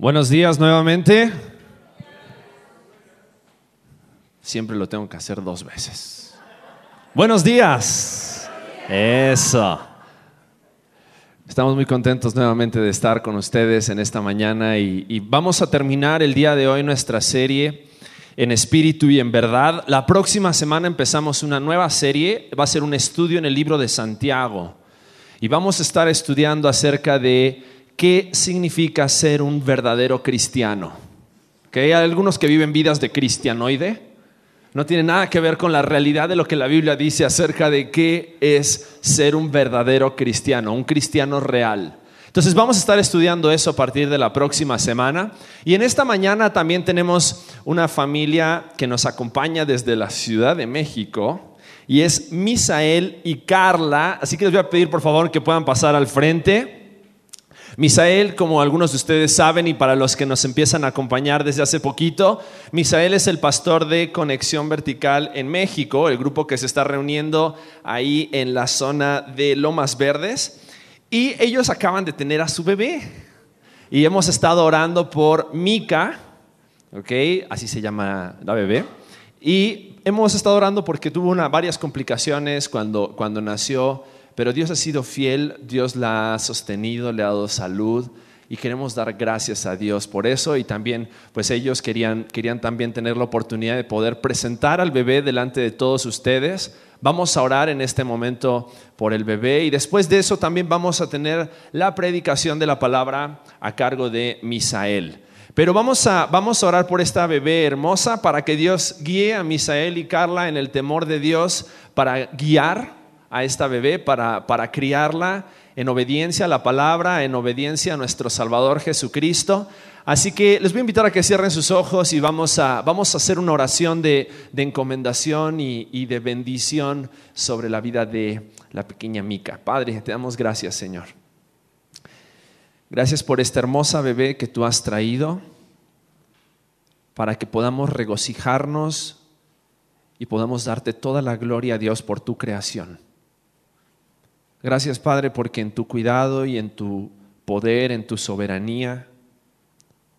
Buenos días nuevamente. Siempre lo tengo que hacer dos veces. Buenos días. Eso. Estamos muy contentos nuevamente de estar con ustedes en esta mañana y, vamos a terminar el día de hoy nuestra serie en espíritu y en verdad. La próxima semana empezamos una nueva serie, va a ser un estudio en el libro de Santiago y vamos a estar estudiando acerca de qué significa ser un verdadero cristiano. Que hay algunos que viven vidas de cristianoide, no tiene nada que ver con la realidad de lo que la Biblia dice acerca de qué es ser un verdadero cristiano, un cristiano real. Entonces vamos a estar estudiando eso a partir de la próxima semana. Y en esta mañana también tenemos una familia que nos acompaña desde la Ciudad de México. Y es Misael y Carla. Así que les voy a pedir por favor que puedan pasar al frente. Misael, como algunos de ustedes saben y para los que nos empiezan a acompañar desde hace poquito, Misael es el pastor de Conexión Vertical en México, el grupo que se está reuniendo ahí en la zona de Lomas Verdes. Y ellos acaban de tener a su bebé. Y hemos estado orando por Mika, ¿ok? Así se llama la bebé. Y hemos estado orando porque tuvo una, varias complicaciones cuando, cuando nació pero Dios ha sido fiel, Dios la ha sostenido, le ha dado salud y queremos dar gracias a Dios por eso y también pues ellos querían, querían también tener la oportunidad de poder presentar al bebé delante de todos ustedes. Vamos a orar en este momento por el bebé y después de eso también vamos a tener la predicación de la palabra a cargo de Misael. Pero vamos a, vamos a orar por esta bebé hermosa para que Dios guíe a Misael y Carla en el temor de Dios para guiar a esta bebé para, para criarla en obediencia a la palabra, en obediencia a nuestro Salvador Jesucristo. Así que les voy a invitar a que cierren sus ojos y vamos a, vamos a hacer una oración de, encomendación y, y, de bendición sobre la vida de la pequeña Mica. Padre, te damos gracias, Señor. Gracias por esta hermosa bebé que tú has traído para que podamos regocijarnos y podamos darte toda la gloria a Dios por tu creación. Gracias Padre porque en tu cuidado y en tu poder, en tu soberanía,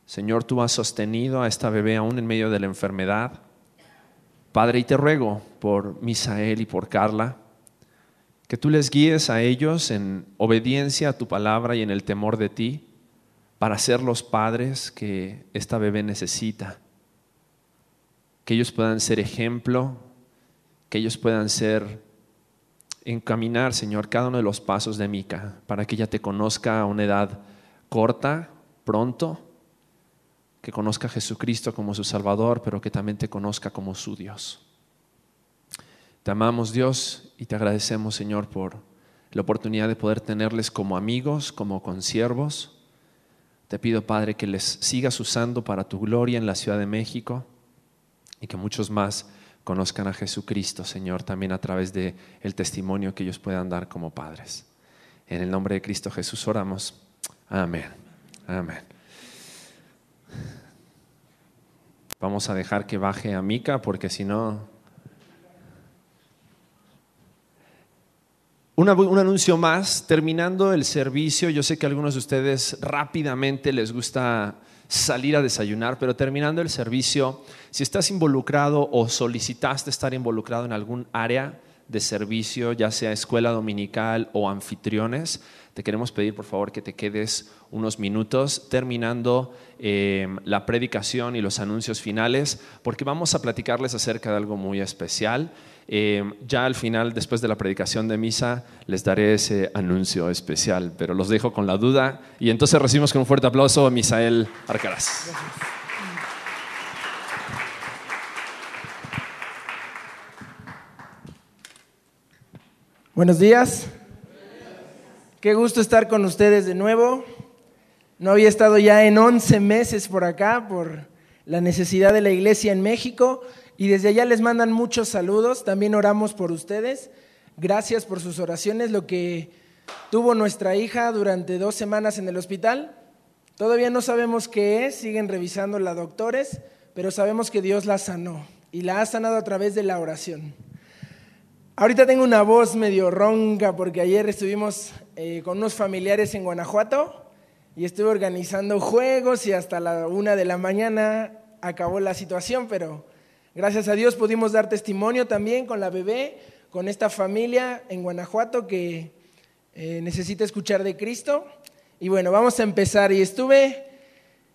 Señor, tú has sostenido a esta bebé aún en medio de la enfermedad. Padre, y te ruego por Misael y por Carla, que tú les guíes a ellos en obediencia a tu palabra y en el temor de ti, para ser los padres que esta bebé necesita. Que ellos puedan ser ejemplo, que ellos puedan ser encaminar, Señor, cada uno de los pasos de Mica para que ella te conozca a una edad corta, pronto, que conozca a Jesucristo como su Salvador, pero que también te conozca como su Dios. Te amamos, Dios, y te agradecemos, Señor, por la oportunidad de poder tenerles como amigos, como consiervos. Te pido, Padre, que les sigas usando para tu gloria en la Ciudad de México y que muchos más conozcan a Jesucristo, Señor, también a través de el testimonio que ellos puedan dar como padres. En el nombre de Cristo Jesús oramos. Amén. Amén. Vamos a dejar que baje a Mica porque si no... un anuncio más, terminando el servicio, yo sé que a algunos de ustedes rápidamente les gusta salir a desayunar, pero terminando el servicio, si estás involucrado o solicitaste estar involucrado en algún área de servicio, ya sea escuela dominical o anfitriones, te queremos pedir por favor que te quedes unos minutos terminando eh, la predicación y los anuncios finales, porque vamos a platicarles acerca de algo muy especial. Eh, ya al final, después de la predicación de misa, les daré ese anuncio especial, pero los dejo con la duda. Y entonces recibimos con un fuerte aplauso a Misael Arcaraz. Buenos días. Qué gusto estar con ustedes de nuevo. No había estado ya en 11 meses por acá por la necesidad de la iglesia en México, y desde allá les mandan muchos saludos, también oramos por ustedes. Gracias por sus oraciones, lo que tuvo nuestra hija durante dos semanas en el hospital. Todavía no sabemos qué es, siguen revisando la doctores, pero sabemos que Dios la sanó y la ha sanado a través de la oración. Ahorita tengo una voz medio ronca porque ayer estuvimos eh, con unos familiares en Guanajuato y estuve organizando juegos y hasta la una de la mañana acabó la situación, pero gracias a Dios pudimos dar testimonio también con la bebé, con esta familia en Guanajuato que eh, necesita escuchar de Cristo. Y bueno, vamos a empezar. Y estuve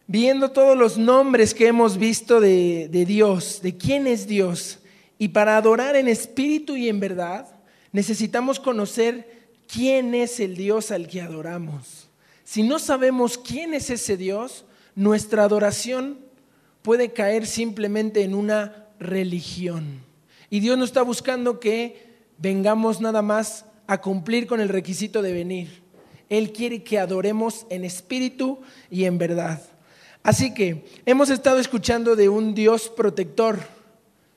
viendo todos los nombres que hemos visto de, de Dios, de quién es Dios. Y para adorar en espíritu y en verdad, necesitamos conocer quién es el Dios al que adoramos. Si no sabemos quién es ese Dios, nuestra adoración puede caer simplemente en una religión. Y Dios no está buscando que vengamos nada más a cumplir con el requisito de venir. Él quiere que adoremos en espíritu y en verdad. Así que hemos estado escuchando de un Dios protector,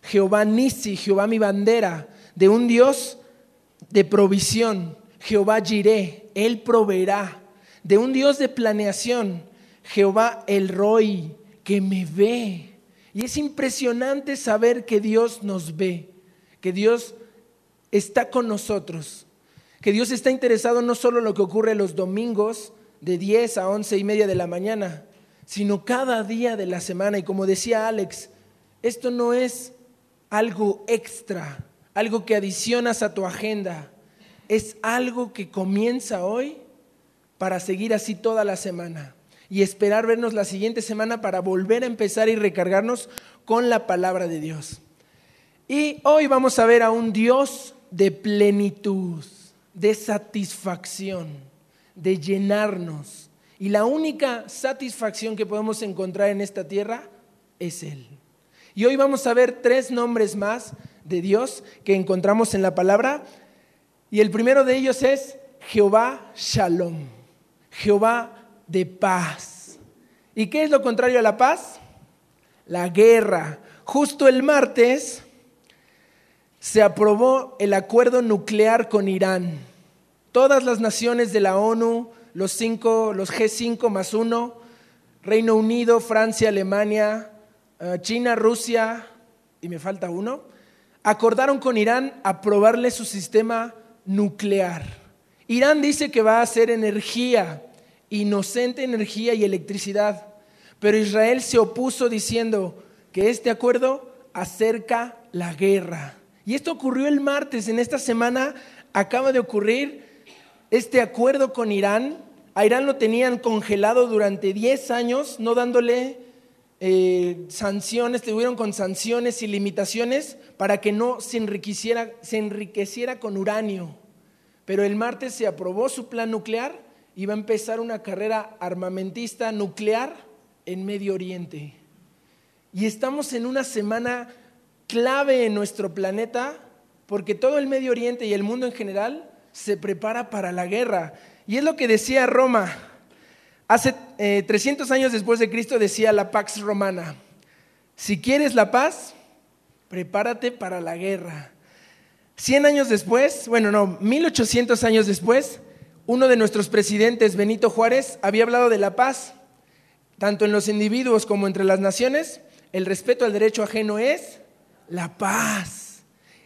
Jehová Nisi, Jehová mi bandera, de un Dios de provisión, Jehová Jireh, Él proveerá, de un Dios de planeación, Jehová el Roy, que me ve. Y es impresionante saber que Dios nos ve, que Dios está con nosotros, que Dios está interesado no solo en lo que ocurre los domingos de 10 a 11 y media de la mañana, sino cada día de la semana. Y como decía Alex, esto no es algo extra, algo que adicionas a tu agenda, es algo que comienza hoy para seguir así toda la semana y esperar vernos la siguiente semana para volver a empezar y recargarnos con la palabra de Dios. Y hoy vamos a ver a un Dios de plenitud, de satisfacción, de llenarnos. Y la única satisfacción que podemos encontrar en esta tierra es Él. Y hoy vamos a ver tres nombres más de Dios que encontramos en la palabra. Y el primero de ellos es Jehová Shalom, Jehová de paz. ¿Y qué es lo contrario a la paz? La guerra. Justo el martes se aprobó el acuerdo nuclear con Irán. Todas las naciones de la ONU, los, cinco, los G5 más uno, Reino Unido, Francia, Alemania, eh, China, Rusia, y me falta uno, acordaron con Irán aprobarle su sistema nuclear. Irán dice que va a hacer energía, inocente energía y electricidad, pero Israel se opuso diciendo que este acuerdo acerca la guerra. Y esto ocurrió el martes, en esta semana acaba de ocurrir este acuerdo con Irán. A Irán lo tenían congelado durante 10 años, no dándole eh, sanciones, tuvieron con sanciones y limitaciones para que no se enriqueciera, se enriqueciera con uranio. Pero el martes se aprobó su plan nuclear va a empezar una carrera armamentista nuclear en Medio Oriente. Y estamos en una semana clave en nuestro planeta porque todo el Medio Oriente y el mundo en general se prepara para la guerra. Y es lo que decía Roma. Hace 300 eh, años después de Cristo decía la Pax Romana, si quieres la paz, prepárate para la guerra. 100 años después, bueno, no, 1800 años después, uno de nuestros presidentes, Benito Juárez, había hablado de la paz, tanto en los individuos como entre las naciones. El respeto al derecho ajeno es la paz.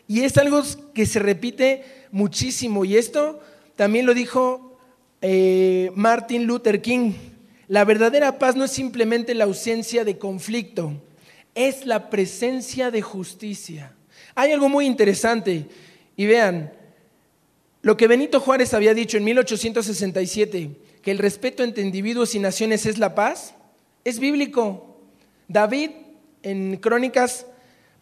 Y es algo que se repite muchísimo. Y esto también lo dijo eh, Martin Luther King. La verdadera paz no es simplemente la ausencia de conflicto, es la presencia de justicia. Hay algo muy interesante. Y vean, lo que Benito Juárez había dicho en 1867, que el respeto entre individuos y naciones es la paz, es bíblico. David en Crónicas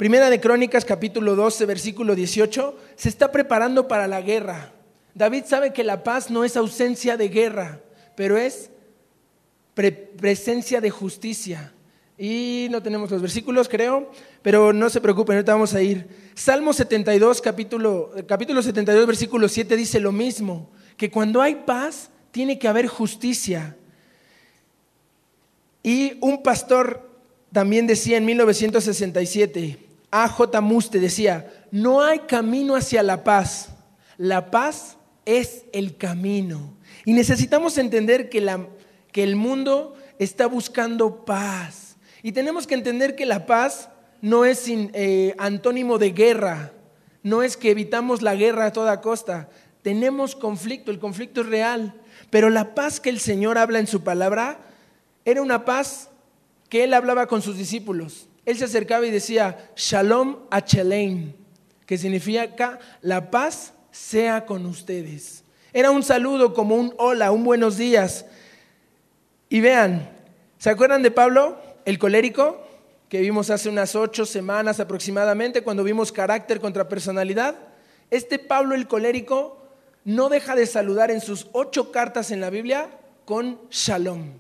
Primera de Crónicas capítulo 12, versículo 18, se está preparando para la guerra. David sabe que la paz no es ausencia de guerra, pero es presencia de justicia. Y no tenemos los versículos, creo, pero no se preocupen, ahorita vamos a ir. Salmo 72, capítulo, capítulo 72, versículo 7 dice lo mismo, que cuando hay paz tiene que haber justicia. Y un pastor también decía en 1967, a.J. Muste decía, no hay camino hacia la paz, la paz es el camino. Y necesitamos entender que, la, que el mundo está buscando paz. Y tenemos que entender que la paz no es eh, antónimo de guerra, no es que evitamos la guerra a toda costa. Tenemos conflicto, el conflicto es real, Pero la paz que el Señor habla en su palabra era una paz que él hablaba con sus discípulos. Él se acercaba y decía, Shalom Achelein, que significa la paz sea con ustedes. Era un saludo como un hola, un buenos días. Y vean, ¿se acuerdan de Pablo, el colérico, que vimos hace unas ocho semanas aproximadamente, cuando vimos carácter contra personalidad? Este Pablo el colérico no deja de saludar en sus ocho cartas en la Biblia con shalom.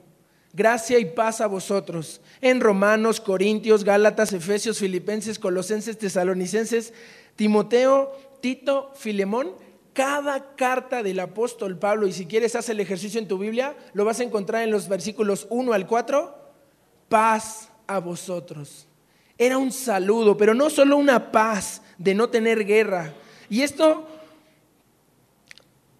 Gracia y paz a vosotros. En Romanos, Corintios, Gálatas, Efesios, Filipenses, Colosenses, Tesalonicenses, Timoteo, Tito, Filemón, cada carta del apóstol Pablo, y si quieres haz el ejercicio en tu Biblia, lo vas a encontrar en los versículos 1 al 4, paz a vosotros. Era un saludo, pero no solo una paz de no tener guerra, y esto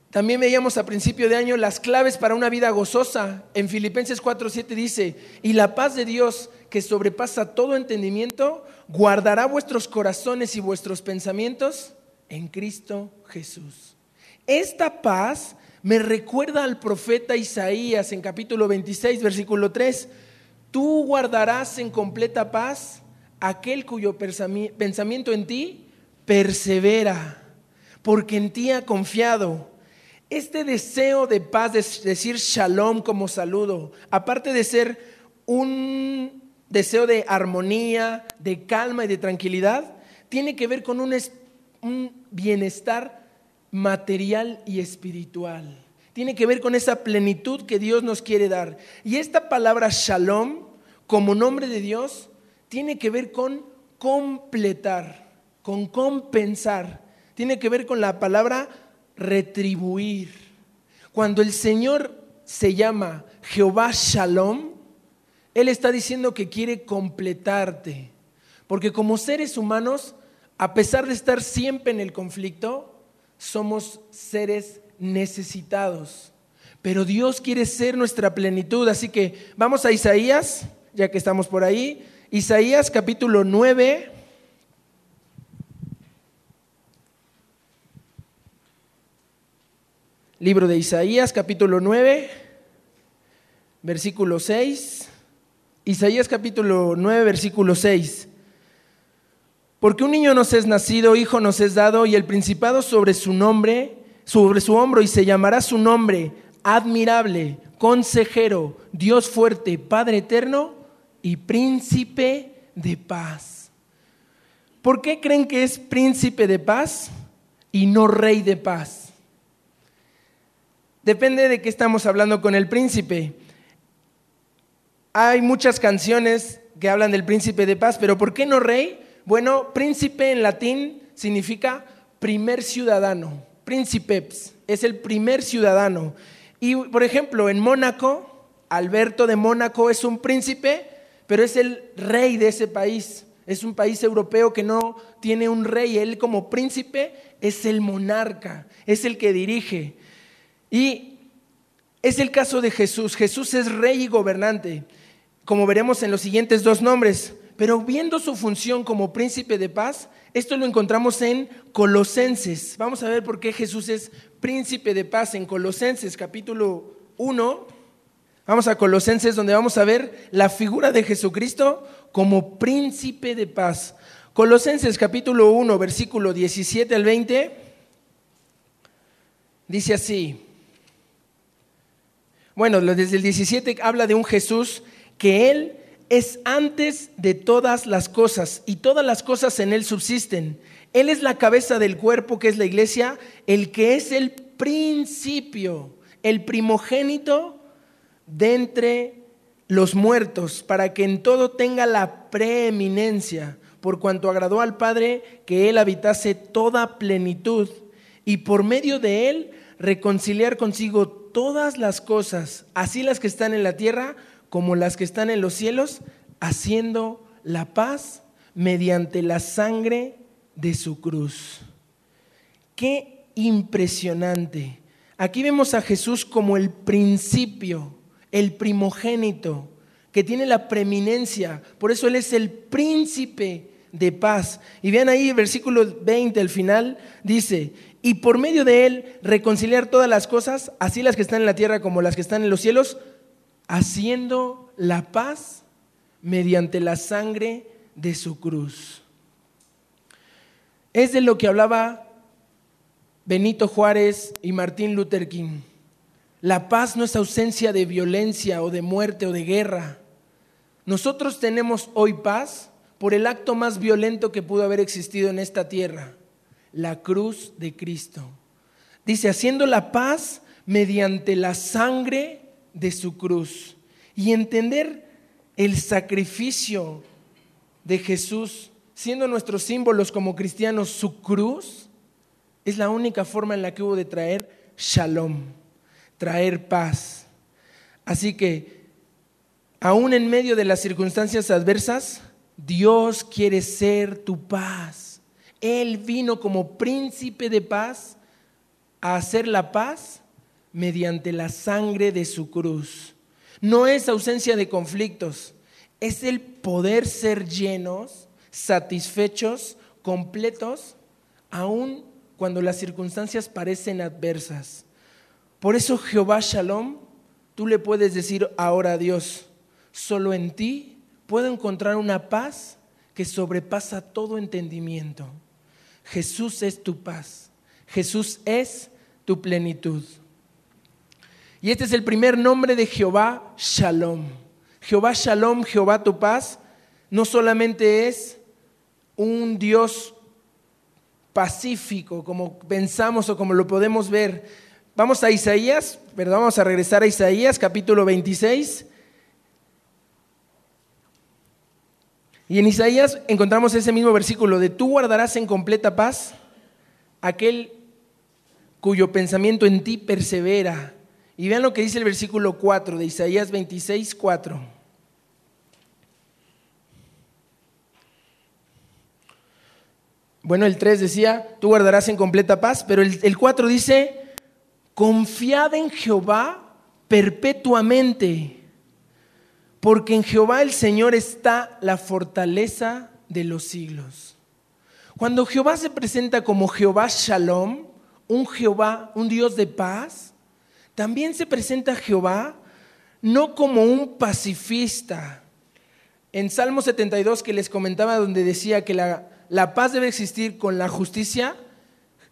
también veíamos a principio de año las claves para una vida gozosa. En Filipenses 4:7 dice, y la paz de Dios que sobrepasa todo entendimiento, guardará vuestros corazones y vuestros pensamientos en Cristo Jesús. Esta paz me recuerda al profeta Isaías en capítulo 26, versículo 3. Tú guardarás en completa paz aquel cuyo pensamiento en ti persevera porque en ti ha confiado. Este deseo de paz, de decir shalom como saludo, aparte de ser un deseo de armonía, de calma y de tranquilidad, tiene que ver con un, un bienestar material y espiritual. Tiene que ver con esa plenitud que Dios nos quiere dar. Y esta palabra shalom, como nombre de Dios, tiene que ver con completar, con compensar tiene que ver con la palabra retribuir. Cuando el Señor se llama Jehová Shalom, Él está diciendo que quiere completarte. Porque como seres humanos, a pesar de estar siempre en el conflicto, somos seres necesitados. Pero Dios quiere ser nuestra plenitud. Así que vamos a Isaías, ya que estamos por ahí. Isaías capítulo 9. Libro de Isaías, capítulo 9, versículo 6. Isaías capítulo 9, versículo 6. Porque un niño nos es nacido, hijo nos es dado, y el principado sobre su nombre, sobre su hombro, y se llamará su nombre admirable, consejero, Dios fuerte, Padre eterno y príncipe de paz. ¿Por qué creen que es príncipe de paz y no rey de paz? Depende de qué estamos hablando con el príncipe. Hay muchas canciones que hablan del príncipe de paz, pero ¿por qué no rey? Bueno, príncipe en latín significa primer ciudadano. Príncipeps es el primer ciudadano. Y por ejemplo, en Mónaco, Alberto de Mónaco es un príncipe, pero es el rey de ese país. Es un país europeo que no tiene un rey. Él como príncipe es el monarca, es el que dirige. Y es el caso de Jesús. Jesús es rey y gobernante, como veremos en los siguientes dos nombres. Pero viendo su función como príncipe de paz, esto lo encontramos en Colosenses. Vamos a ver por qué Jesús es príncipe de paz en Colosenses capítulo 1. Vamos a Colosenses donde vamos a ver la figura de Jesucristo como príncipe de paz. Colosenses capítulo 1, versículo 17 al 20, dice así. Bueno, desde el 17 habla de un Jesús que Él es antes de todas las cosas y todas las cosas en Él subsisten. Él es la cabeza del cuerpo que es la iglesia, el que es el principio, el primogénito de entre los muertos, para que en todo tenga la preeminencia, por cuanto agradó al Padre que Él habitase toda plenitud y por medio de Él reconciliar consigo todas las cosas, así las que están en la tierra como las que están en los cielos, haciendo la paz mediante la sangre de su cruz. Qué impresionante. Aquí vemos a Jesús como el principio, el primogénito, que tiene la preeminencia. Por eso Él es el príncipe de paz. Y vean ahí, versículo 20 al final, dice, y por medio de él reconciliar todas las cosas, así las que están en la tierra como las que están en los cielos, haciendo la paz mediante la sangre de su cruz. Es de lo que hablaba Benito Juárez y Martín Luther King. La paz no es ausencia de violencia o de muerte o de guerra. Nosotros tenemos hoy paz por el acto más violento que pudo haber existido en esta tierra, la cruz de Cristo. Dice, haciendo la paz mediante la sangre de su cruz. Y entender el sacrificio de Jesús, siendo nuestros símbolos como cristianos su cruz, es la única forma en la que hubo de traer shalom, traer paz. Así que, aún en medio de las circunstancias adversas, Dios quiere ser tu paz. Él vino como príncipe de paz a hacer la paz mediante la sangre de su cruz. No es ausencia de conflictos, es el poder ser llenos, satisfechos, completos, aún cuando las circunstancias parecen adversas. Por eso Jehová Shalom, tú le puedes decir ahora a Dios, solo en ti puedo encontrar una paz que sobrepasa todo entendimiento. Jesús es tu paz, Jesús es tu plenitud. Y este es el primer nombre de Jehová Shalom. Jehová Shalom, Jehová tu paz, no solamente es un Dios pacífico, como pensamos o como lo podemos ver. Vamos a Isaías, perdón, vamos a regresar a Isaías, capítulo 26. Y en Isaías encontramos ese mismo versículo de tú guardarás en completa paz aquel cuyo pensamiento en ti persevera. Y vean lo que dice el versículo 4 de Isaías 26, 4. Bueno, el 3 decía, tú guardarás en completa paz, pero el, el 4 dice, confiad en Jehová perpetuamente, porque en Jehová el Señor está la fortaleza de los siglos. Cuando Jehová se presenta como Jehová Shalom, un Jehová, un Dios de paz, también se presenta Jehová no como un pacifista. En Salmo 72 que les comentaba donde decía que la, la paz debe existir con la justicia,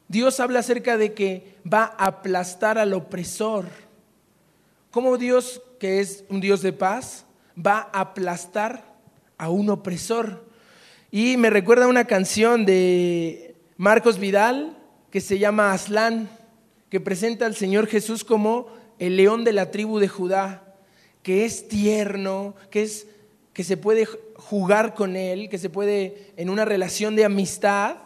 Dios habla acerca de que va a aplastar al opresor. ¿Cómo Dios, que es un Dios de paz, va a aplastar a un opresor? Y me recuerda una canción de Marcos Vidal que se llama Aslan, que presenta al Señor Jesús como el león de la tribu de Judá, que es tierno, que, es, que se puede jugar con Él, que se puede en una relación de amistad,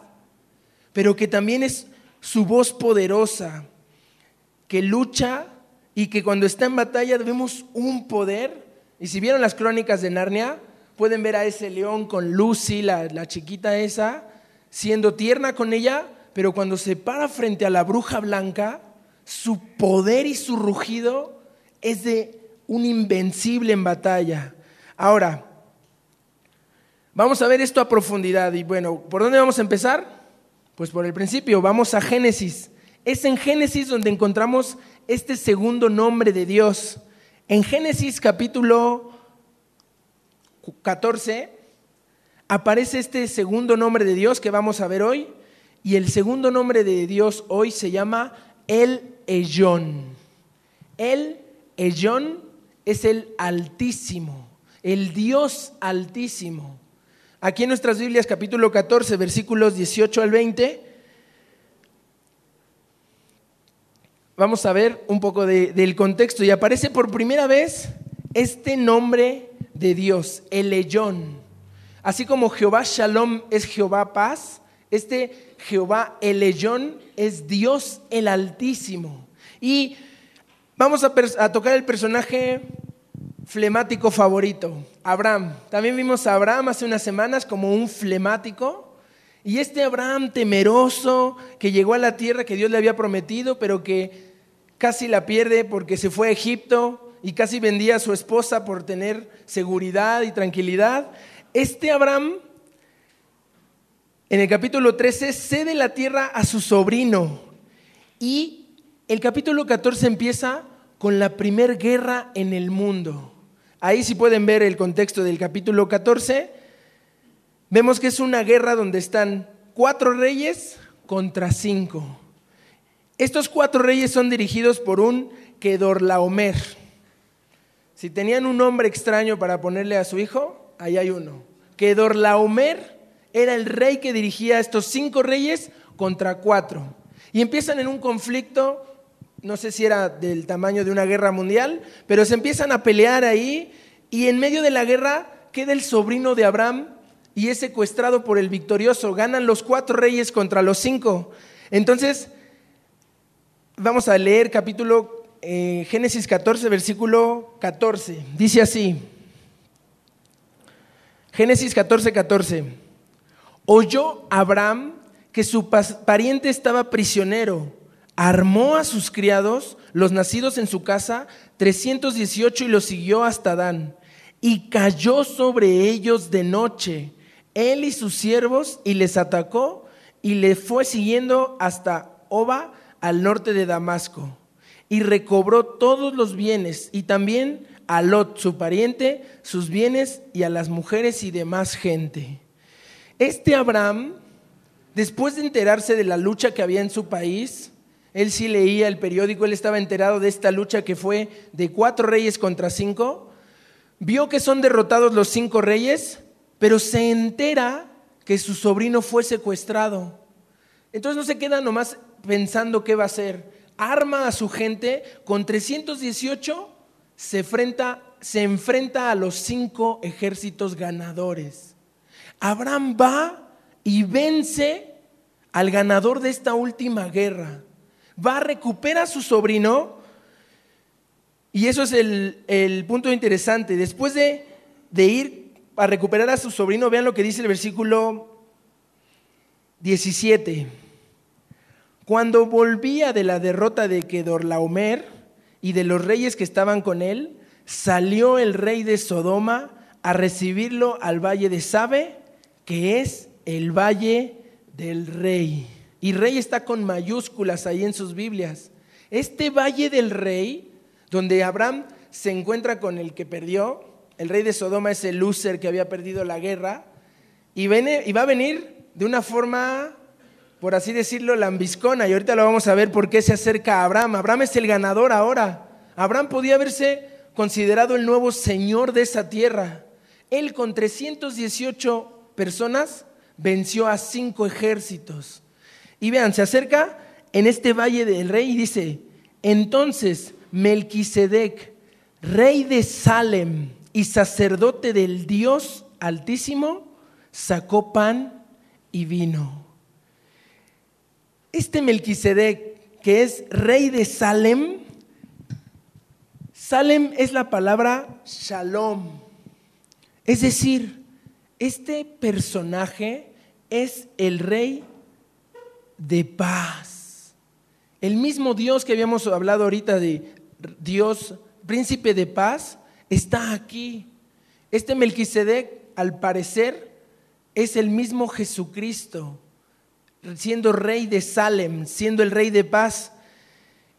pero que también es su voz poderosa, que lucha y que cuando está en batalla vemos un poder. Y si vieron las crónicas de Narnia, pueden ver a ese león con Lucy, la, la chiquita esa, siendo tierna con ella, pero cuando se para frente a la bruja blanca, su poder y su rugido es de un invencible en batalla. Ahora, Vamos a ver esto a profundidad y bueno, ¿por dónde vamos a empezar? Pues por el principio, vamos a Génesis. Es en Génesis donde encontramos este segundo nombre de Dios. En Génesis capítulo 14 aparece este segundo nombre de Dios que vamos a ver hoy y el segundo nombre de Dios hoy se llama El Ellón. El Ellón es el Altísimo, el Dios Altísimo. Aquí en nuestras Biblias, capítulo 14, versículos 18 al 20, vamos a ver un poco del contexto. Y aparece por primera vez este nombre de Dios, el Elyon. Así como Jehová Shalom es Jehová paz, este Jehová el Elyon es Dios el Altísimo. Y vamos a, a tocar el personaje flemático favorito, Abraham. También vimos a Abraham hace unas semanas como un flemático. Y este Abraham temeroso que llegó a la tierra que Dios le había prometido, pero que casi la pierde porque se fue a Egipto y casi vendía a su esposa por tener seguridad y tranquilidad. Este Abraham En el capítulo 13 cede la tierra a su sobrino. Y el capítulo 14 empieza con la primer guerra en el mundo. Ahí si pueden ver el contexto del capítulo 14. Vemos que es una guerra donde están cuatro reyes contra cinco. Estos cuatro reyes son dirigidos por un Kedorlaomer. Si tenían un nombre extraño para ponerle a su hijo, ahí hay uno. Kedorlaomer era el rey que dirigía a estos cinco reyes contra cuatro. Y empiezan en un conflicto, no sé si era del tamaño de una guerra mundial, pero se empiezan a pelear ahí y en medio de la guerra queda el sobrino de Abraham y es secuestrado por el victorioso. Ganan los cuatro reyes contra los cinco. Entonces, vamos a leer capítulo eh, Génesis 14, versículo 14. Dice así. Génesis 14, 14. Oyó Abraham que su pariente estaba prisionero. Armó a sus criados, los nacidos en su casa, 318 y los siguió hasta Dan. Y cayó sobre ellos de noche, él y sus siervos, y les atacó y le fue siguiendo hasta Oba, al norte de Damasco y recobró todos los bienes y también a Lot, su pariente, sus bienes y a las mujeres y demás gente. Este Abraham, después de enterarse de la lucha que había en su país, él sí leía el periódico, él estaba enterado de esta lucha que fue de cuatro reyes contra cinco, vio que son derrotados los cinco reyes, pero se entera que su sobrino fue secuestrado. Entonces no se queda nomás pensando qué va a hacer arma a su gente, con 318 se enfrenta, se enfrenta a los cinco ejércitos ganadores. Abraham va y vence al ganador de esta última guerra. Va, a recuperar a su sobrino. Y eso es el, punto interesante. Después de, de ir a recuperar a su sobrino, vean lo que dice el versículo 17. Cuando volvía de la derrota de Kedorlaomer y de los reyes que estaban con él, salió el rey de Sodoma a recibirlo al valle de Sabe, que es el valle del rey. Y rey está con mayúsculas ahí en sus Biblias. Este valle del rey, donde Abraham se encuentra con el que perdió, el rey de Sodoma es el loser que había perdido la guerra, y, viene, y va a venir de una forma por así decirlo, lambiscona. Y ahorita lo vamos a ver por qué se acerca a Abraham. Abraham es el ganador ahora. Abraham podía haberse considerado el nuevo señor de esa tierra. Él con 318 personas venció a cinco ejércitos. Y vean, se acerca en este valle del rey y dice, entonces Melquisedec, rey de Salem y sacerdote del Dios Altísimo, sacó pan y vino. Este Melquisedec, que es rey de Salem, Salem es la palabra shalom. Es decir, este personaje es el rey de paz. El mismo Dios que habíamos hablado ahorita de Dios, príncipe de paz, está aquí. Este Melquisedec, al parecer, es el mismo Jesucristo siendo rey de Salem, siendo el rey de paz.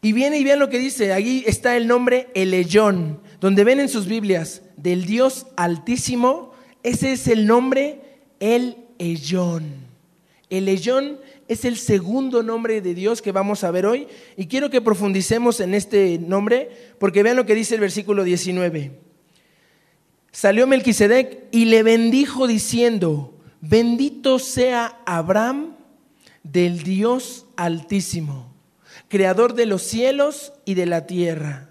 Y viene y vean lo que dice, ahí está el nombre Eleyón, donde ven en sus Biblias del Dios Altísimo, ese es el nombre El Elyon. El Elyon es el segundo nombre de Dios que vamos a ver hoy y quiero que profundicemos en este nombre porque vean lo que dice el versículo 19. Salió Melquisedec y le bendijo diciendo, bendito sea Abraham del Dios Altísimo, creador de los cielos y de la tierra.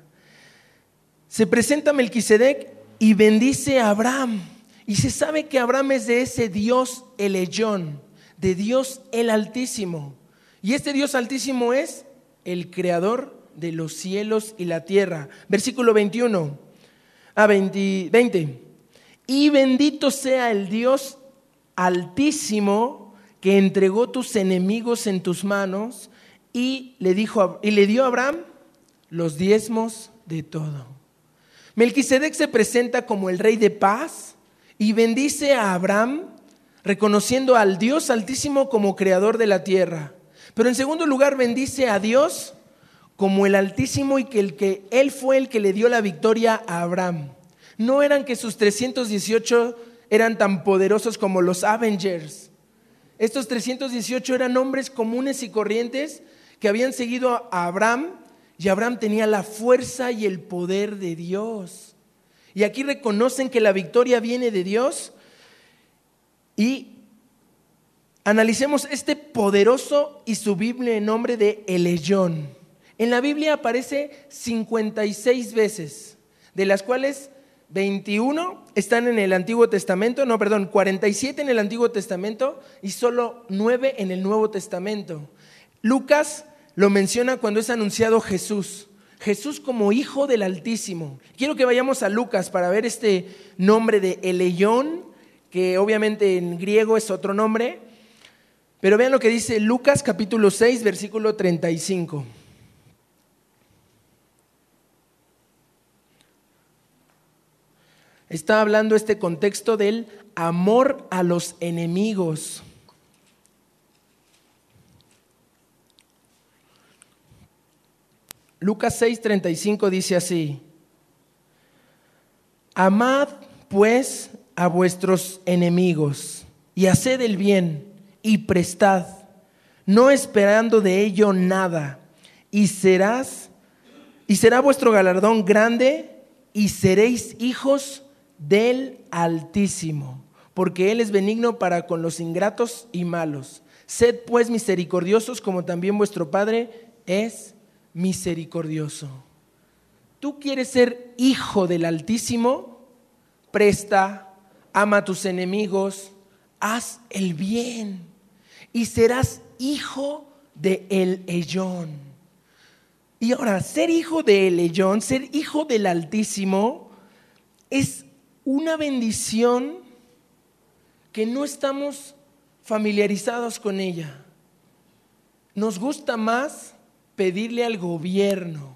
Se presenta Melquisedec y bendice a Abraham. Y se sabe que Abraham es de ese Dios el Ellón, de Dios el Altísimo. Y este Dios Altísimo es el creador de los cielos y la tierra. Versículo 21 a 20. Y bendito sea el Dios Altísimo que entregó tus enemigos en tus manos y le, dijo, y le dio a Abraham los diezmos de todo. Melquisedec se presenta como el rey de paz y bendice a Abraham reconociendo al Dios altísimo como creador de la tierra. Pero en segundo lugar bendice a Dios como el altísimo y que, el que él fue el que le dio la victoria a Abraham. No eran que sus 318 eran tan poderosos como los Avengers. Estos 318 eran hombres comunes y corrientes que habían seguido a Abraham y Abraham tenía la fuerza y el poder de Dios. Y aquí reconocen que la victoria viene de Dios y analicemos este poderoso y subible nombre de Eleyón. En la Biblia aparece 56 veces, de las cuales 21 están en el Antiguo Testamento, no, perdón, 47 en el Antiguo Testamento y solo 9 en el Nuevo Testamento. Lucas lo menciona cuando es anunciado Jesús. Jesús como hijo del Altísimo. Quiero que vayamos a Lucas para ver este nombre de Eleyón, que obviamente en griego es otro nombre. Pero vean lo que dice Lucas capítulo 6, versículo 35. Está hablando este contexto del amor a los enemigos. Lucas 6:35 dice así, Amad pues a vuestros enemigos y haced el bien y prestad, no esperando de ello nada, y serás y será vuestro galardón grande y seréis hijos del Altísimo, porque Él es benigno para con los ingratos y malos. Sed pues misericordiosos como también vuestro Padre es misericordioso. Tú quieres ser hijo del Altísimo, presta, ama a tus enemigos, haz el bien y serás hijo de el Ellón. Y ahora, ser hijo de el Ellón, ser hijo del Altísimo, es una bendición que no estamos familiarizados con ella. Nos gusta más pedirle al gobierno.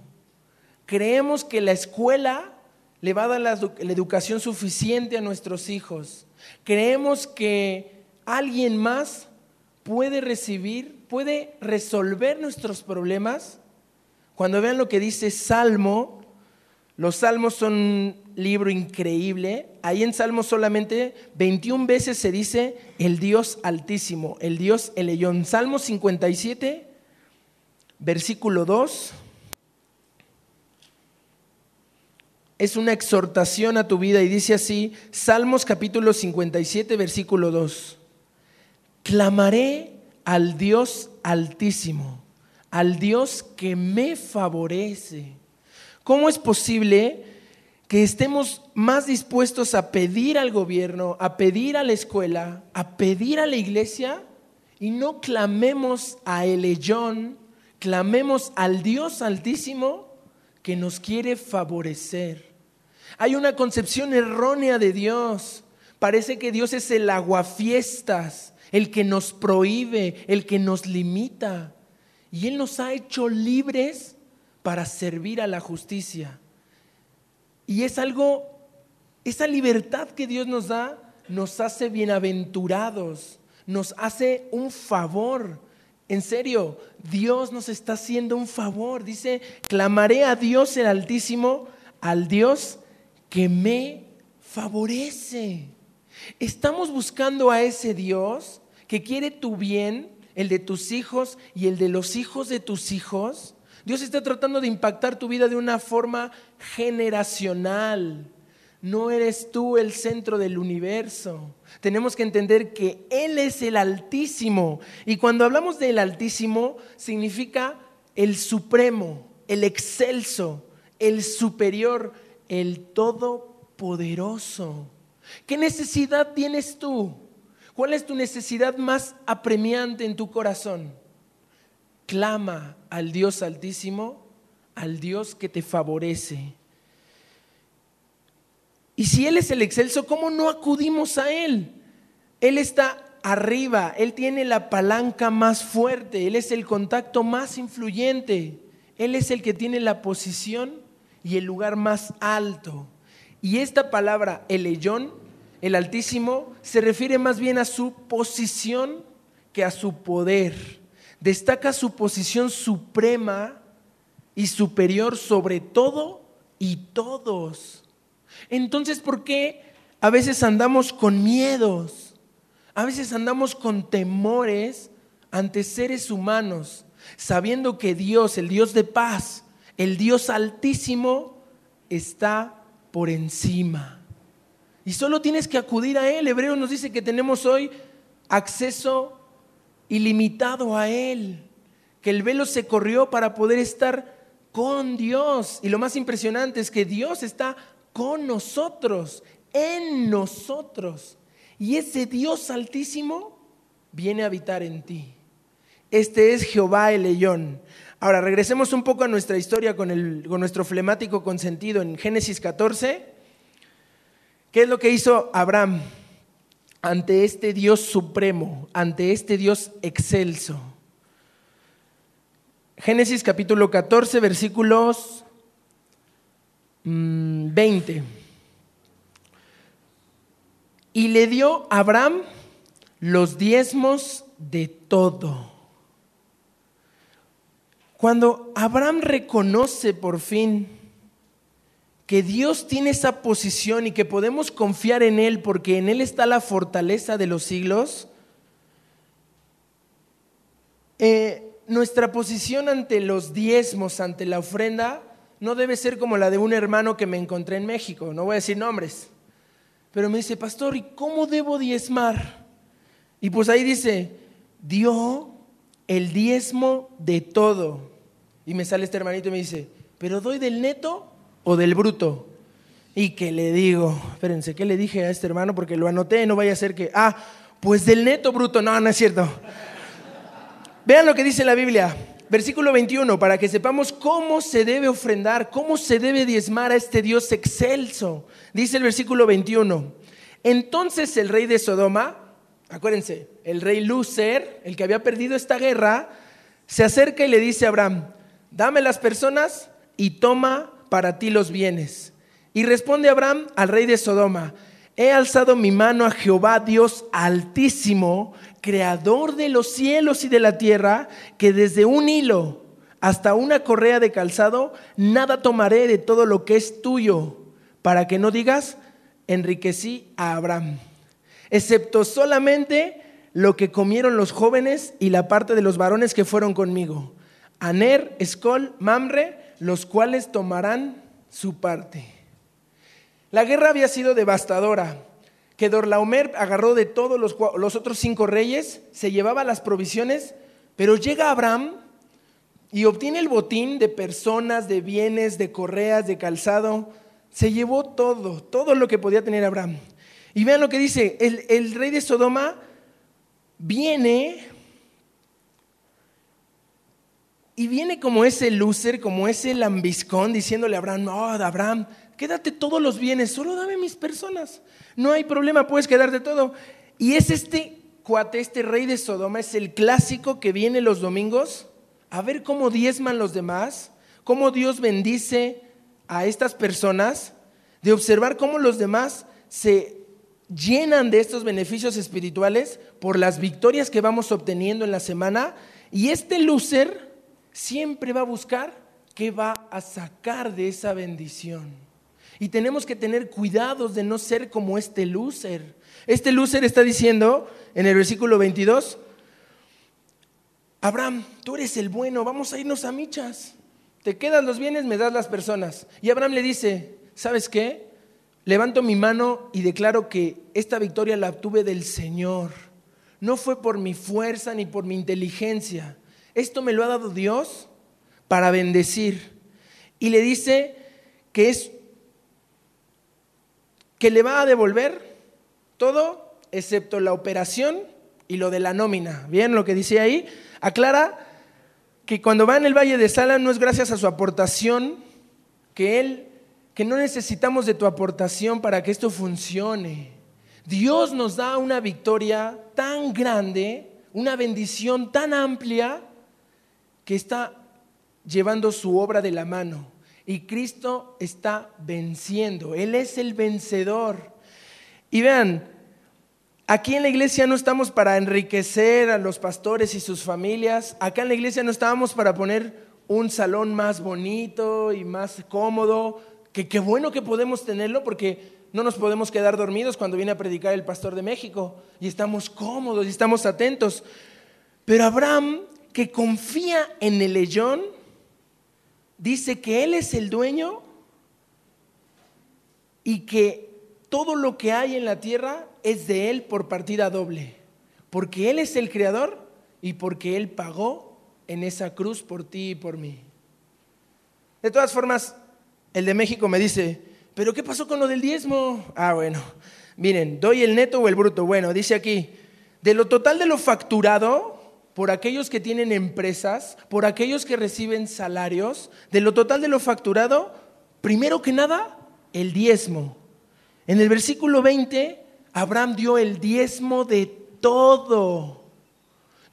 Creemos que la escuela le va a dar la, educación suficiente a nuestros hijos. Creemos que alguien más puede recibir, puede resolver nuestros problemas. Cuando vean lo que dice Salmo, los salmos son libro increíble. Ahí en Salmos solamente 21 veces se dice el Dios altísimo, el Dios Eleyón. Salmo 57, versículo 2. Es una exhortación a tu vida y dice así, Salmos capítulo 57, versículo 2. Clamaré al Dios altísimo, al Dios que me favorece. ¿Cómo es posible que estemos más dispuestos a pedir al gobierno, a pedir a la escuela, a pedir a la iglesia y no clamemos a Eleyón, clamemos al Dios altísimo que nos quiere favorecer. Hay una concepción errónea de Dios. Parece que Dios es el aguafiestas, el que nos prohíbe, el que nos limita. Y Él nos ha hecho libres para servir a la justicia. Y es algo, esa libertad que Dios nos da nos hace bienaventurados, nos hace un favor. En serio, Dios nos está haciendo un favor. Dice, clamaré a Dios el Altísimo, al Dios que me favorece. Estamos buscando a ese Dios que quiere tu bien, el de tus hijos y el de los hijos de tus hijos. Dios está tratando de impactar tu vida de una forma generacional. No eres tú el centro del universo. Tenemos que entender que Él es el Altísimo. Y cuando hablamos del Altísimo, significa el Supremo, el Excelso, el Superior, el Todopoderoso. ¿Qué necesidad tienes tú? ¿Cuál es tu necesidad más apremiante en tu corazón? clama al Dios altísimo, al Dios que te favorece. Y si Él es el excelso, ¿cómo no acudimos a Él? Él está arriba, Él tiene la palanca más fuerte, Él es el contacto más influyente, Él es el que tiene la posición y el lugar más alto. Y esta palabra, eleyón, el Altísimo, se refiere más bien a su posición que a su poder. Destaca su posición suprema y superior sobre todo y todos. Entonces, ¿por qué a veces andamos con miedos? A veces andamos con temores ante seres humanos, sabiendo que Dios, el Dios de paz, el Dios altísimo, está por encima. Y solo tienes que acudir a Él. Hebreo nos dice que tenemos hoy acceso ilimitado a Él, que el velo se corrió para poder estar con Dios. Y lo más impresionante es que Dios está con nosotros, en nosotros. Y ese Dios altísimo viene a habitar en ti. Este es Jehová el león. Ahora, regresemos un poco a nuestra historia con, con nuestro flemático consentido en Génesis 14. ¿Qué es lo que hizo Abraham ante este Dios supremo, ante este Dios excelso? Génesis capítulo 14, versículos 20. Mm, y le dio a Abraham los diezmos de todo. Cuando Abraham reconoce por fin que Dios tiene esa posición y que podemos confiar en Él porque en Él está la fortaleza de los siglos, eh, nuestra posición ante los diezmos, ante la ofrenda, no debe ser como la de un hermano que me encontré en México, no voy a decir nombres, pero me dice, pastor, ¿y cómo debo diezmar? Y pues ahí dice, dio el diezmo de todo. Y me sale este hermanito y me dice, ¿pero doy del neto o del bruto? Y que le digo, espérense, ¿qué le dije a este hermano? Porque lo anoté, no vaya a ser que, ah, pues del neto bruto, no, no es cierto. Vean lo que dice la Biblia, versículo 21, para que sepamos cómo se debe ofrendar, cómo se debe diezmar a este Dios excelso. Dice el versículo 21, entonces el rey de Sodoma, acuérdense, el rey Lucer, el que había perdido esta guerra, se acerca y le dice a Abraham, dame las personas y toma para ti los bienes. Y responde Abraham al rey de Sodoma, he alzado mi mano a Jehová Dios altísimo, creador de los cielos y de la tierra, que desde un hilo hasta una correa de calzado, nada tomaré de todo lo que es tuyo, para que no digas, enriquecí a Abraham, excepto solamente lo que comieron los jóvenes y la parte de los varones que fueron conmigo. Aner, Escol, Mamre, los cuales tomarán su parte. La guerra había sido devastadora que Dorlaomer agarró de todos los, otros cinco reyes, se llevaba las provisiones, pero llega Abraham y obtiene el botín de personas, de bienes, de correas, de calzado. Se llevó todo, todo lo que podía tener Abraham. Y vean lo que dice, el, el rey de Sodoma viene y viene como ese loser, como ese lambiscón, diciéndole a Abraham, no, Abraham, quédate todos los bienes, solo dame mis personas. No hay problema, puedes quedarte todo. Y es este cuate, este rey de Sodoma, es el clásico que viene los domingos a ver cómo diezman los demás, cómo Dios bendice a estas personas, de observar cómo los demás se llenan de estos beneficios espirituales por las victorias que vamos obteniendo en la semana. Y este loser siempre va a buscar qué va a sacar de esa bendición. Y tenemos que tener cuidados de no ser como este loser. Este loser está diciendo en el versículo 22, Abraham, tú eres el bueno, vamos a irnos a michas. Te quedan los bienes, me das las personas. Y Abraham le dice, ¿sabes qué? Levanto mi mano y declaro que esta victoria la obtuve del Señor. No fue por mi fuerza ni por mi inteligencia. Esto me lo ha dado Dios para bendecir. Y le dice que es que le va a devolver todo excepto la operación y lo de la nómina. ¿Bien lo que dice ahí? Aclara que cuando va en el Valle de Sala no es gracias a su aportación que él que no necesitamos de tu aportación para que esto funcione. Dios nos da una victoria tan grande, una bendición tan amplia que está llevando su obra de la mano y Cristo está venciendo. Él es el vencedor. Y vean, aquí en la iglesia no estamos para enriquecer a los pastores y sus familias. Acá en la iglesia no estábamos para poner un salón más bonito y más cómodo. Que qué bueno que podemos tenerlo porque no nos podemos quedar dormidos cuando viene a predicar el pastor de México. Y estamos cómodos y estamos atentos. Pero Abraham, que confía en el leyón, dice que él es el dueño y que todo lo que hay en la tierra es de Él por partida doble, porque Él es el creador y porque Él pagó en esa cruz por ti y por mí. De todas formas, el de México me dice, pero ¿qué pasó con lo del diezmo? Ah, bueno, miren, doy el neto o el bruto. Bueno, dice aquí, de lo total de lo facturado por aquellos que tienen empresas, por aquellos que reciben salarios, de lo total de lo facturado, primero que nada, el diezmo. En el versículo 20, Abraham dio el diezmo de todo.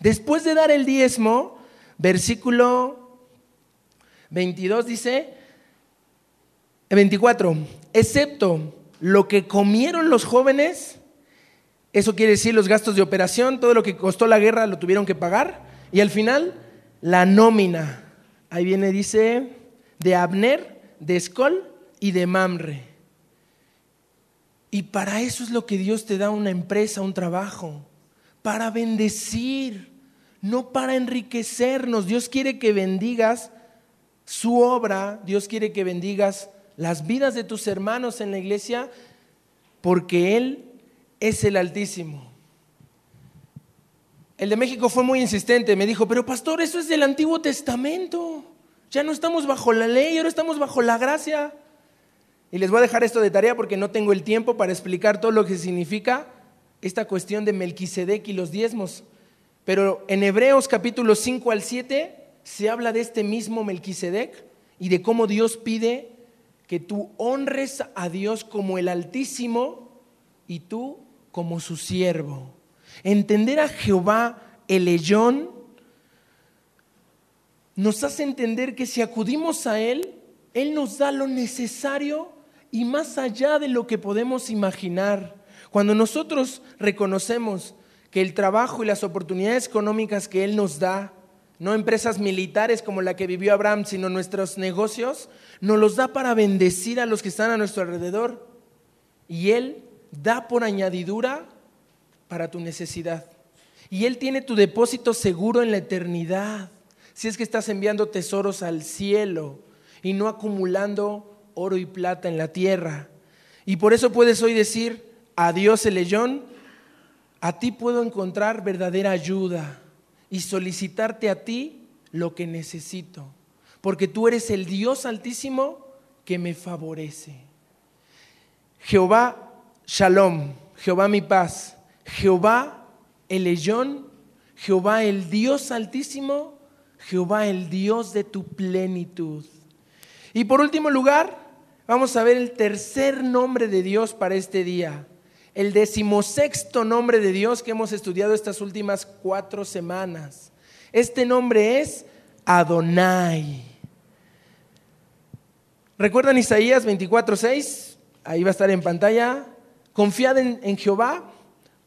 Después de dar el diezmo, versículo 22 dice, 24, excepto lo que comieron los jóvenes, eso quiere decir los gastos de operación, todo lo que costó la guerra lo tuvieron que pagar, y al final la nómina. Ahí viene, dice, de Abner, de Escol y de Mamre. Y para eso es lo que Dios te da una empresa, un trabajo, para bendecir, no para enriquecernos. Dios quiere que bendigas su obra, Dios quiere que bendigas las vidas de tus hermanos en la iglesia, porque Él es el Altísimo. El de México fue muy insistente, me dijo, pero pastor, eso es del Antiguo Testamento. Ya no estamos bajo la ley, ahora estamos bajo la gracia. Y les voy a dejar esto de tarea porque no tengo el tiempo para explicar todo lo que significa esta cuestión de Melquisedec y los diezmos. Pero en Hebreos capítulo 5 al 7 se habla de este mismo Melquisedec y de cómo Dios pide que tú honres a Dios como el Altísimo y tú como su siervo. Entender a Jehová el leyón nos hace entender que si acudimos a Él, Él nos da lo necesario y más allá de lo que podemos imaginar. Cuando nosotros reconocemos que el trabajo y las oportunidades económicas que Él nos da, no empresas militares como la que vivió Abraham, sino nuestros negocios, nos los da para bendecir a los que están a nuestro alrededor. Y Él da por añadidura para tu necesidad. Y Él tiene tu depósito seguro en la eternidad. Si es que estás enviando tesoros al cielo y no acumulando oro y plata en la tierra. Y por eso puedes hoy decir, adiós el leyón, a ti puedo encontrar verdadera ayuda y solicitarte a ti lo que necesito, porque tú eres el Dios altísimo que me favorece. Jehová Shalom, Jehová mi paz, Jehová el leyón, Jehová el Dios altísimo, Jehová el Dios de tu plenitud. Y por último lugar, Vamos a ver el tercer nombre de Dios para este día. El decimosexto nombre de Dios que hemos estudiado estas últimas cuatro semanas. Este nombre es Adonai. ¿Recuerdan Isaías 24:6? Ahí va a estar en pantalla. Confiad en, en, Jehová,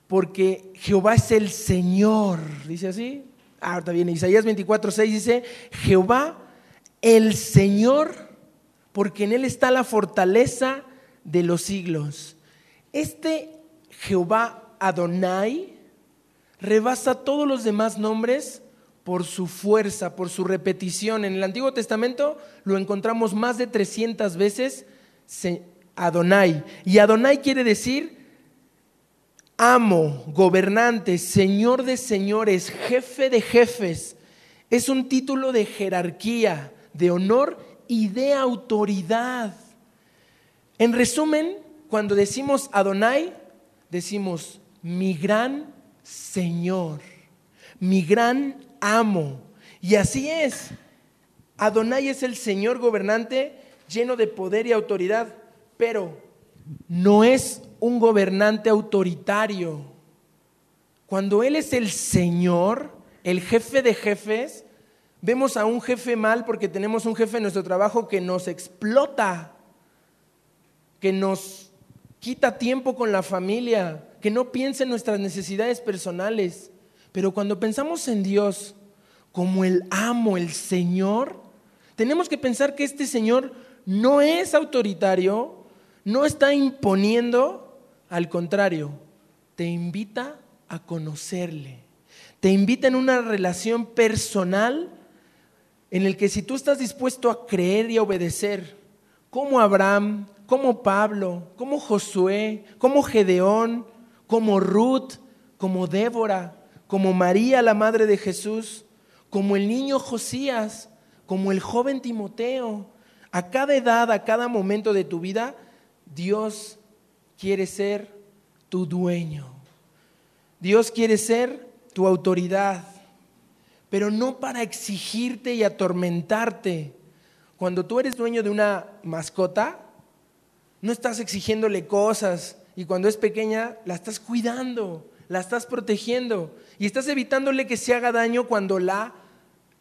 porque Jehová es el Señor. Dice así. Ah, viene Isaías 24:6 dice: Jehová, el Señor porque en Él está la fortaleza de los siglos. Este Jehová Adonai rebasa todos los demás nombres por su fuerza, por su repetición. En el Antiguo Testamento lo encontramos más de 300 veces Adonai. Y Adonai quiere decir amo, gobernante, señor de señores, jefe de jefes. Es un título de jerarquía, de honor y de autoridad. En resumen, cuando decimos Adonai, decimos mi gran Señor, mi gran amo. Y así es. Adonai es el Señor gobernante lleno de poder y autoridad, pero no es un gobernante autoritario. Cuando Él es el Señor, el jefe de jefes, Vemos a un jefe mal porque tenemos un jefe en nuestro trabajo que nos explota, que nos quita tiempo con la familia, que no piense en nuestras necesidades personales. Pero cuando pensamos en Dios como el amo, el Señor, tenemos que pensar que este Señor no es autoritario, no está imponiendo, al contrario, te invita a conocerle. Te invita en una relación personal en el que si tú estás dispuesto a creer y a obedecer, como Abraham, como Pablo, como Josué, como Gedeón, como Ruth, como Débora, como María, la madre de Jesús, como el niño Josías, como el joven Timoteo, a cada edad, a cada momento de tu vida, Dios quiere ser tu dueño. Dios quiere ser tu autoridad, pero no para exigirte y atormentarte. Cuando tú eres dueño de una mascota, no estás exigiéndole cosas y cuando es pequeña la estás cuidando, la estás protegiendo y estás evitándole que se haga daño cuando la,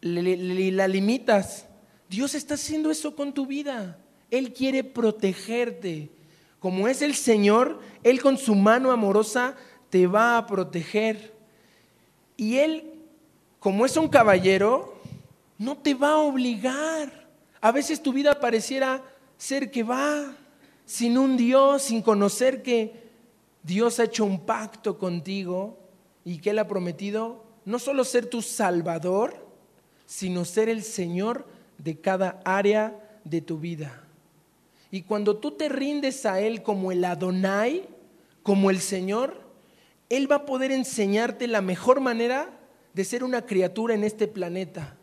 la limitas. Dios está haciendo eso con tu vida. Él quiere protegerte. Como es el Señor, Él con su mano amorosa te va a proteger. Y Él, como es un caballero, no te va a obligar. A veces tu vida pareciera ser que va sin un Dios, sin conocer que Dios ha hecho un pacto contigo y que Él ha prometido no solo ser tu salvador, sino ser el Señor de cada área de tu vida. Y cuando tú te rindes a Él como el Adonai, como el Señor, Él va a poder enseñarte la mejor manera de ser una criatura en este planeta,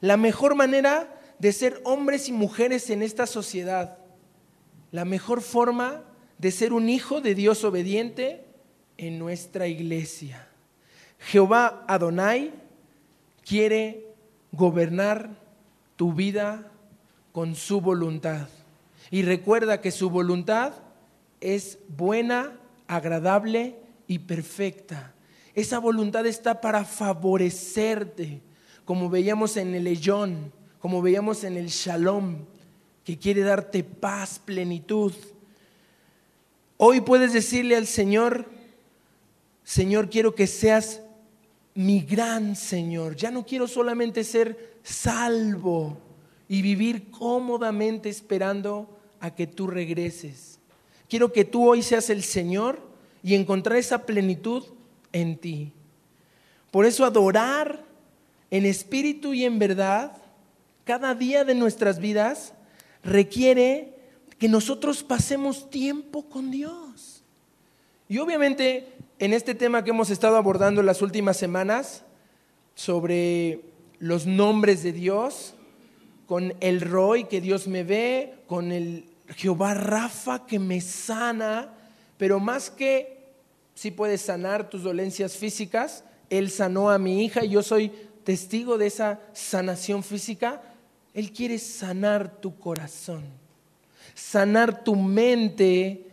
la mejor manera de ser hombres y mujeres en esta sociedad, la mejor forma de ser un hijo de Dios obediente en nuestra iglesia. Jehová Adonai quiere gobernar tu vida con su voluntad. Y recuerda que su voluntad es buena, agradable y perfecta. Esa voluntad está para favorecerte, como veíamos en el Eyón, como veíamos en el Shalom, que quiere darte paz, plenitud. Hoy puedes decirle al Señor, Señor, quiero que seas mi gran Señor. Ya no quiero solamente ser salvo y vivir cómodamente esperando a que tú regreses. Quiero que tú hoy seas el Señor y encontrar esa plenitud en ti. Por eso adorar en espíritu y en verdad cada día de nuestras vidas requiere que nosotros pasemos tiempo con Dios. Y obviamente en este tema que hemos estado abordando en las últimas semanas sobre los nombres de Dios, con el Roy que Dios me ve, con el Jehová Rafa que me sana, pero más que si puedes sanar tus dolencias físicas, Él sanó a mi hija y yo soy testigo de esa sanación física, Él quiere sanar tu corazón, sanar tu mente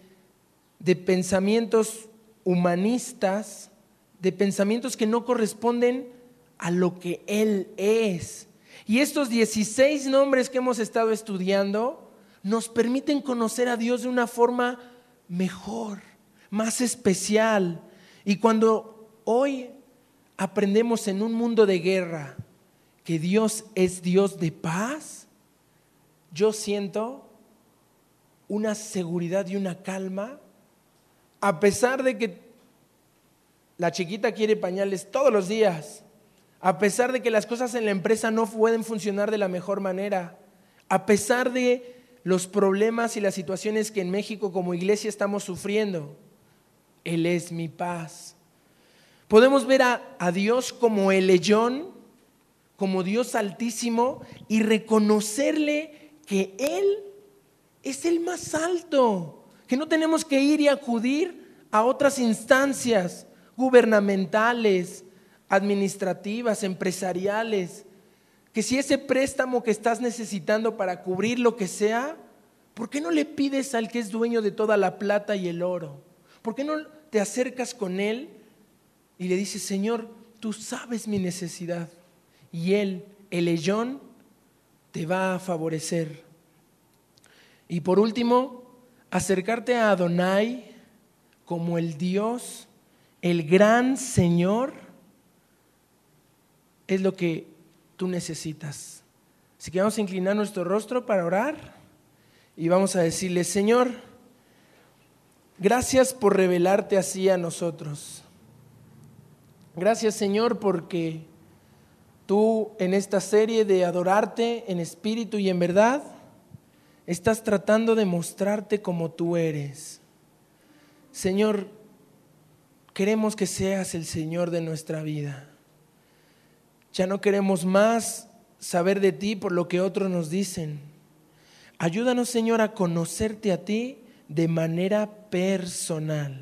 de pensamientos humanistas, de pensamientos que no corresponden a lo que Él es. Y estos 16 nombres que hemos estado estudiando nos permiten conocer a Dios de una forma mejor, más especial. Y cuando hoy aprendemos en un mundo de guerra que Dios es Dios de paz, yo siento una seguridad y una calma a pesar de que la chiquita quiere pañales todos los días, a pesar de que las cosas en la empresa no pueden funcionar de la mejor manera, a pesar de los problemas y las situaciones que en México como iglesia estamos sufriendo, Él es mi paz. Podemos ver a, Dios como el leyón, como Dios altísimo y reconocerle que Él es el más alto que no tenemos que ir y acudir a otras instancias gubernamentales, administrativas, empresariales, que si ese préstamo que estás necesitando para cubrir lo que sea, ¿por qué no le pides al que es dueño de toda la plata y el oro? ¿Por qué no te acercas con él y le dices, Señor, tú sabes mi necesidad? Y él, el leyón, te va a favorecer. Y por último, acercarte a Adonai como el Dios, el gran Señor, es lo que tú necesitas. Así que vamos a inclinar nuestro rostro para orar y vamos a decirle, Señor, gracias por revelarte así a nosotros. Gracias Señor porque tú en esta serie de adorarte en espíritu y en verdad, estás tratando de mostrarte como tú eres. Señor, queremos que seas el Señor de nuestra vida. Ya no queremos más saber de ti por lo que otros nos dicen. Ayúdanos, Señor, a conocerte a ti de manera personal.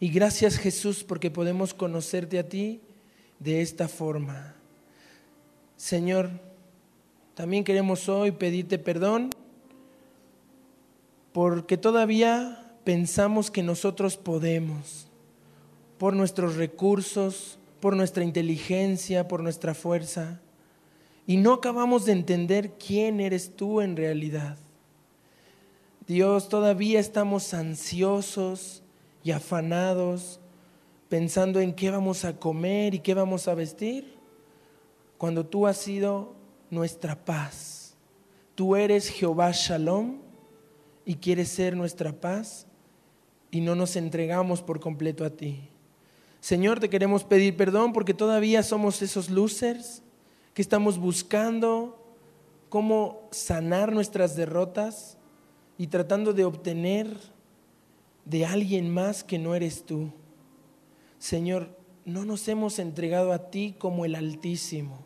Y gracias, Jesús, porque podemos conocerte a ti de esta forma. Señor, también queremos hoy pedirte perdón porque todavía pensamos que nosotros podemos, por nuestros recursos, por nuestra inteligencia, por nuestra fuerza, y no acabamos de entender quién eres tú en realidad. Dios, todavía estamos ansiosos y afanados, pensando en qué vamos a comer y qué vamos a vestir, cuando tú has sido nuestra paz. Tú eres Jehová Shalom y quieres ser nuestra paz y no nos entregamos por completo a ti. Señor, te queremos pedir perdón porque todavía somos esos losers que estamos buscando cómo sanar nuestras derrotas y tratando de obtener de alguien más que no eres tú. Señor, no nos hemos entregado a ti como el Altísimo.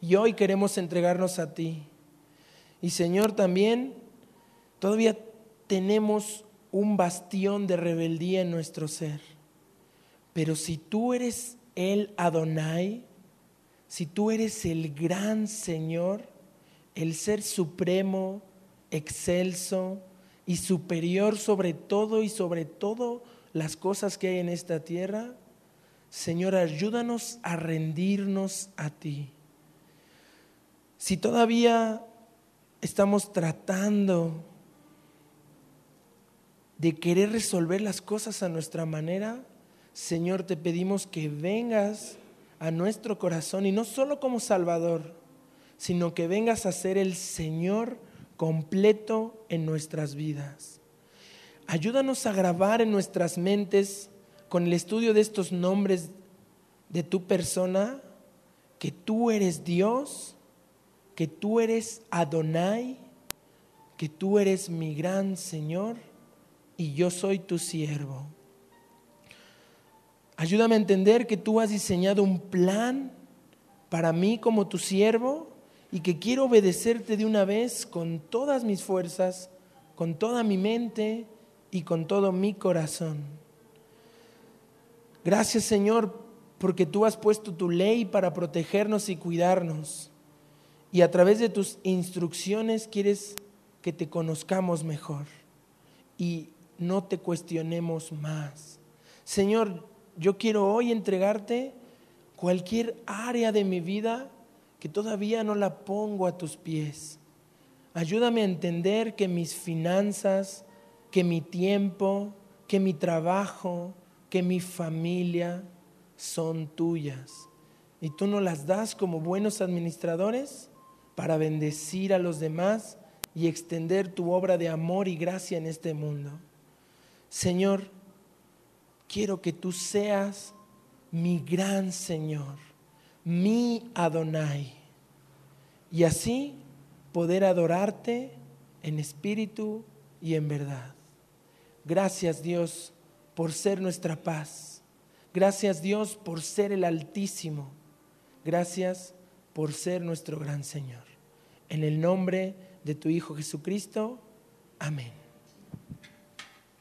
Y hoy queremos entregarnos a ti. Y Señor, también Todavía tenemos un bastión de rebeldía en nuestro ser. Pero si tú eres el Adonai, si tú eres el gran Señor, el ser supremo, excelso y superior sobre todo y sobre todo las cosas que hay en esta tierra, Señor, ayúdanos a rendirnos a ti. Si todavía estamos tratando de querer resolver las cosas a nuestra manera, Señor, te pedimos que vengas a nuestro corazón y no solo como Salvador, sino que vengas a ser el Señor completo en nuestras vidas. Ayúdanos a grabar en nuestras mentes con el estudio de estos nombres de tu persona que tú eres Dios, que tú eres Adonai, que tú eres mi gran Señor y yo soy tu siervo. Ayúdame a entender que tú has diseñado un plan para mí como tu siervo y que quiero obedecerte de una vez con todas mis fuerzas, con toda mi mente y con todo mi corazón. Gracias Señor porque tú has puesto tu ley para protegernos y cuidarnos. Y a través de tus instrucciones quieres que te conozcamos mejor. Y no te cuestionemos más. Señor, yo quiero hoy entregarte cualquier área de mi vida que todavía no la pongo a tus pies. Ayúdame a entender que mis finanzas, que mi tiempo, que mi trabajo, que mi familia son tuyas. Y tú no las das como buenos administradores para bendecir a los demás y extender tu obra de amor y gracia en este mundo. Señor, quiero que tú seas mi gran Señor, mi Adonai, y así poder adorarte en espíritu y en verdad. Gracias Dios por ser nuestra paz. Gracias Dios por ser el Altísimo. Gracias por ser nuestro gran Señor. En el nombre de tu Hijo Jesucristo. Amén.